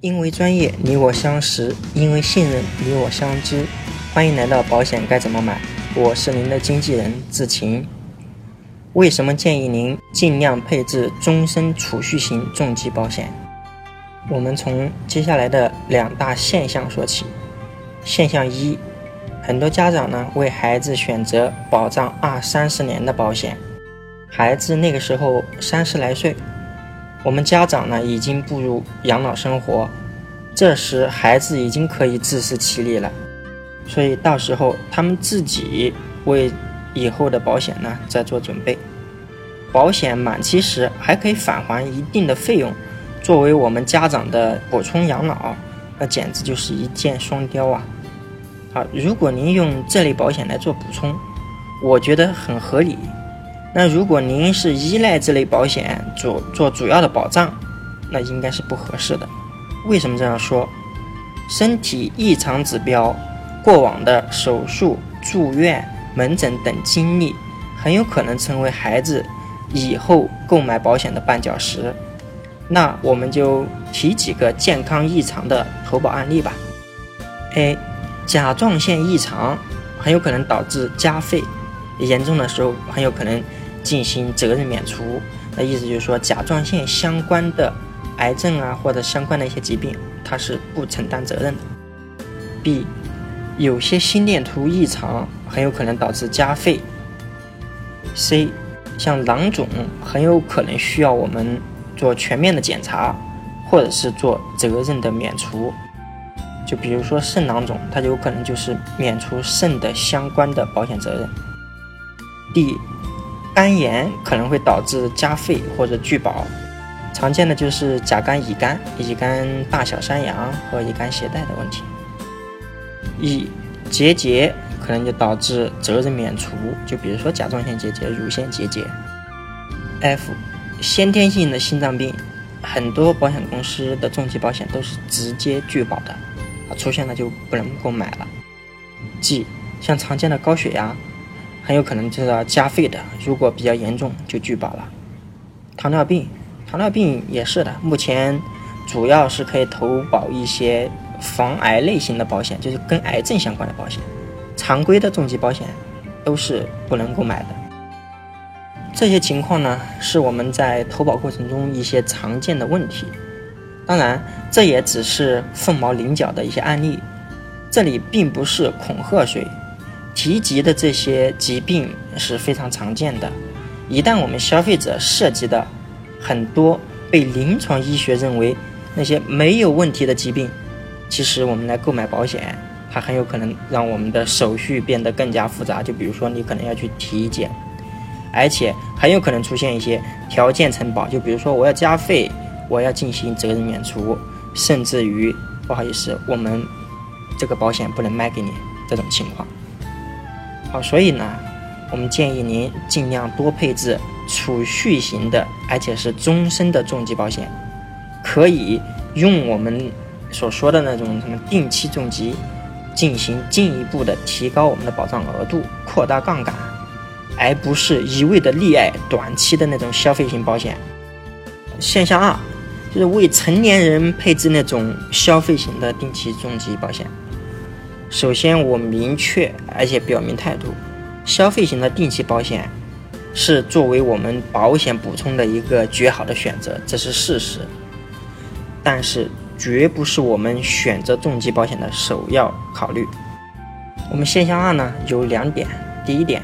因为专业，你我相识；因为信任，你我相知。欢迎来到保险该怎么买？我是您的经纪人志勤。为什么建议您尽量配置终身储蓄型重疾保险？我们从接下来的两大现象说起。现象一，很多家长呢为孩子选择保障二三十年的保险，孩子那个时候三十来岁。我们家长呢，已经步入养老生活，这时孩子已经可以自食其力了，所以到时候他们自己为以后的保险呢在做准备。保险满期时还可以返还一定的费用，作为我们家长的补充养老，那简直就是一箭双雕啊！好，如果您用这类保险来做补充，我觉得很合理。那如果您是依赖这类保险主做主要的保障，那应该是不合适的。为什么这样说？身体异常指标、过往的手术、住院、门诊等经历，很有可能成为孩子以后购买保险的绊脚石。那我们就提几个健康异常的投保案例吧。A，甲状腺异常很有可能导致加费，严重的时候很有可能。进行责任免除，那意思就是说，甲状腺相关的癌症啊，或者相关的一些疾病，它是不承担责任的。B，有些心电图异常，很有可能导致加费。C，像囊肿，很有可能需要我们做全面的检查，或者是做责任的免除。就比如说肾囊肿，它有可能就是免除肾的相关的保险责任。D。肝炎可能会导致加费或者拒保，常见的就是甲肝、乙肝、乙肝大小山羊和乙肝携带的问题。E 结节可能就导致责任免除，就比如说甲状腺结节、乳腺结节。F 先天性的心脏病，很多保险公司的重疾保险都是直接拒保的，啊出现了就不能购买了。G 像常见的高血压。很有可能就是要加费的，如果比较严重就拒保了。糖尿病，糖尿病也是的，目前主要是可以投保一些防癌类型的保险，就是跟癌症相关的保险。常规的重疾保险都是不能购买的。这些情况呢，是我们在投保过程中一些常见的问题。当然，这也只是凤毛麟角的一些案例，这里并不是恐吓谁。提及的这些疾病是非常常见的，一旦我们消费者涉及的很多被临床医学认为那些没有问题的疾病，其实我们来购买保险，它很有可能让我们的手续变得更加复杂。就比如说你可能要去体检，而且很有可能出现一些条件承保，就比如说我要加费，我要进行责任免除，甚至于不好意思，我们这个保险不能卖给你这种情况。好，所以呢，我们建议您尽量多配置储蓄型的，而且是终身的重疾保险，可以用我们所说的那种什么定期重疾，进行进一步的提高我们的保障额度，扩大杠杆，而不是一味的溺爱短期的那种消费型保险。现象二，就是为成年人配置那种消费型的定期重疾保险。首先，我明确而且表明态度，消费型的定期保险是作为我们保险补充的一个绝好的选择，这是事实。但是，绝不是我们选择重疾保险的首要考虑。我们现象二呢有两点，第一点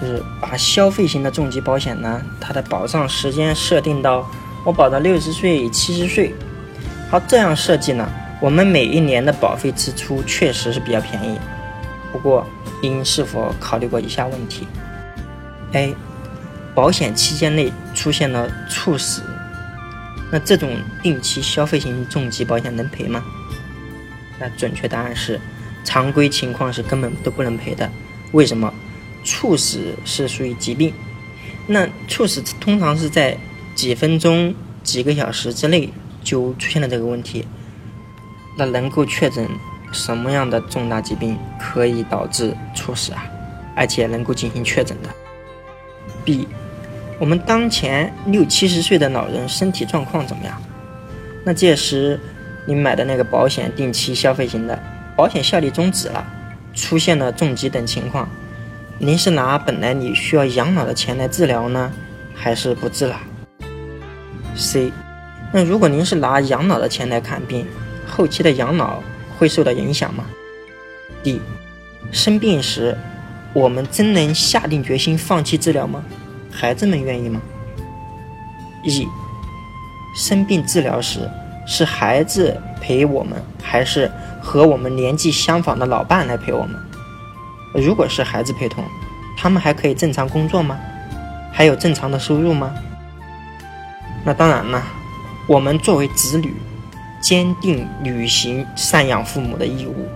就是把消费型的重疾保险呢，它的保障时间设定到我保到六十岁、七十岁。好，这样设计呢。我们每一年的保费支出确实是比较便宜，不过您是否考虑过以下问题？A. 保险期间内出现了猝死，那这种定期消费型重疾保险能赔吗？那准确答案是，常规情况是根本都不能赔的。为什么？猝死是属于疾病，那猝死通常是在几分钟、几个小时之内就出现了这个问题。那能够确诊什么样的重大疾病可以导致猝死啊？而且能够进行确诊的。B，我们当前六七十岁的老人身体状况怎么样？那届时您买的那个保险定期消费型的，保险效力终止了，出现了重疾等情况，您是拿本来你需要养老的钱来治疗呢，还是不治了？C，那如果您是拿养老的钱来看病，后期的养老会受到影响吗？D，生病时，我们真能下定决心放弃治疗吗？孩子们愿意吗？E，生病治疗时。是孩子陪我们，还是和我们年纪相仿的老伴来陪我们？如果是孩子陪同，他们还可以正常工作吗？还有正常的收入吗？那当然了，我们作为子女，坚定履行赡养父母的义务，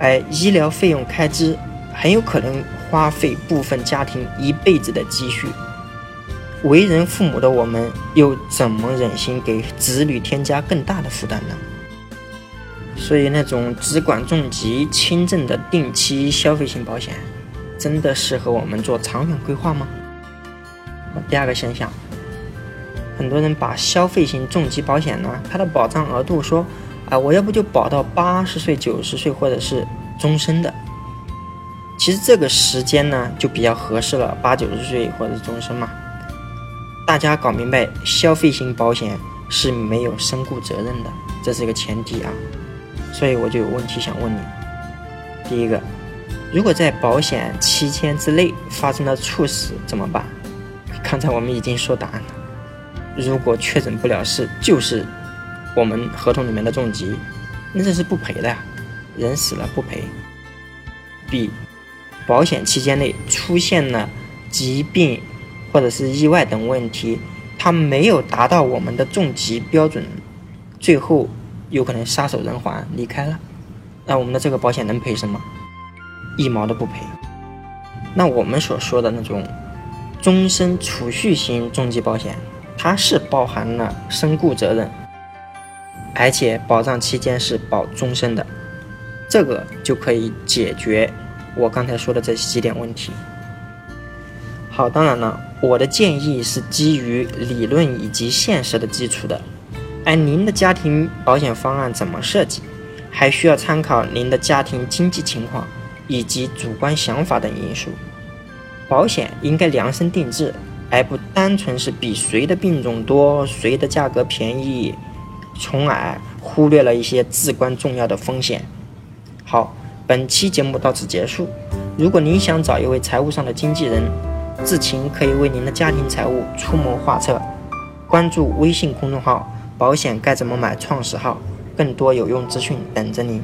而医疗费用开支很有可能花费部分家庭一辈子的积蓄。为人父母的我们，又怎么忍心给子女添加更大的负担呢？所以，那种只管重疾轻症的定期消费型保险，真的适合我们做长远规划吗？第二个现象，很多人把消费型重疾保险呢，它的保障额度说，啊，我要不就保到八十岁、九十岁，或者是终身的。其实这个时间呢，就比较合适了，八九十岁或者是终身嘛。大家搞明白，消费型保险是没有身故责任的，这是一个前提啊。所以我就有问题想问你：第一个，如果在保险期间之内发生了猝死怎么办？刚才我们已经说答案了。如果确诊不了是就是我们合同里面的重疾，那这是不赔的呀，人死了不赔。B，保险期间内出现了疾病。或者是意外等问题，它没有达到我们的重疾标准，最后有可能撒手人寰离开了，那我们的这个保险能赔什么？一毛都不赔。那我们所说的那种终身储蓄型重疾保险，它是包含了身故责任，而且保障期间是保终身的，这个就可以解决我刚才说的这几点问题。好，当然了，我的建议是基于理论以及现实的基础的。而您的家庭保险方案怎么设计，还需要参考您的家庭经济情况以及主观想法等因素。保险应该量身定制，而不单纯是比谁的病种多，谁的价格便宜，从而忽略了一些至关重要的风险。好，本期节目到此结束。如果您想找一位财务上的经纪人，至勤可以为您的家庭财务出谋划策，关注微信公众号“保险该怎么买”创始号，更多有用资讯等着您。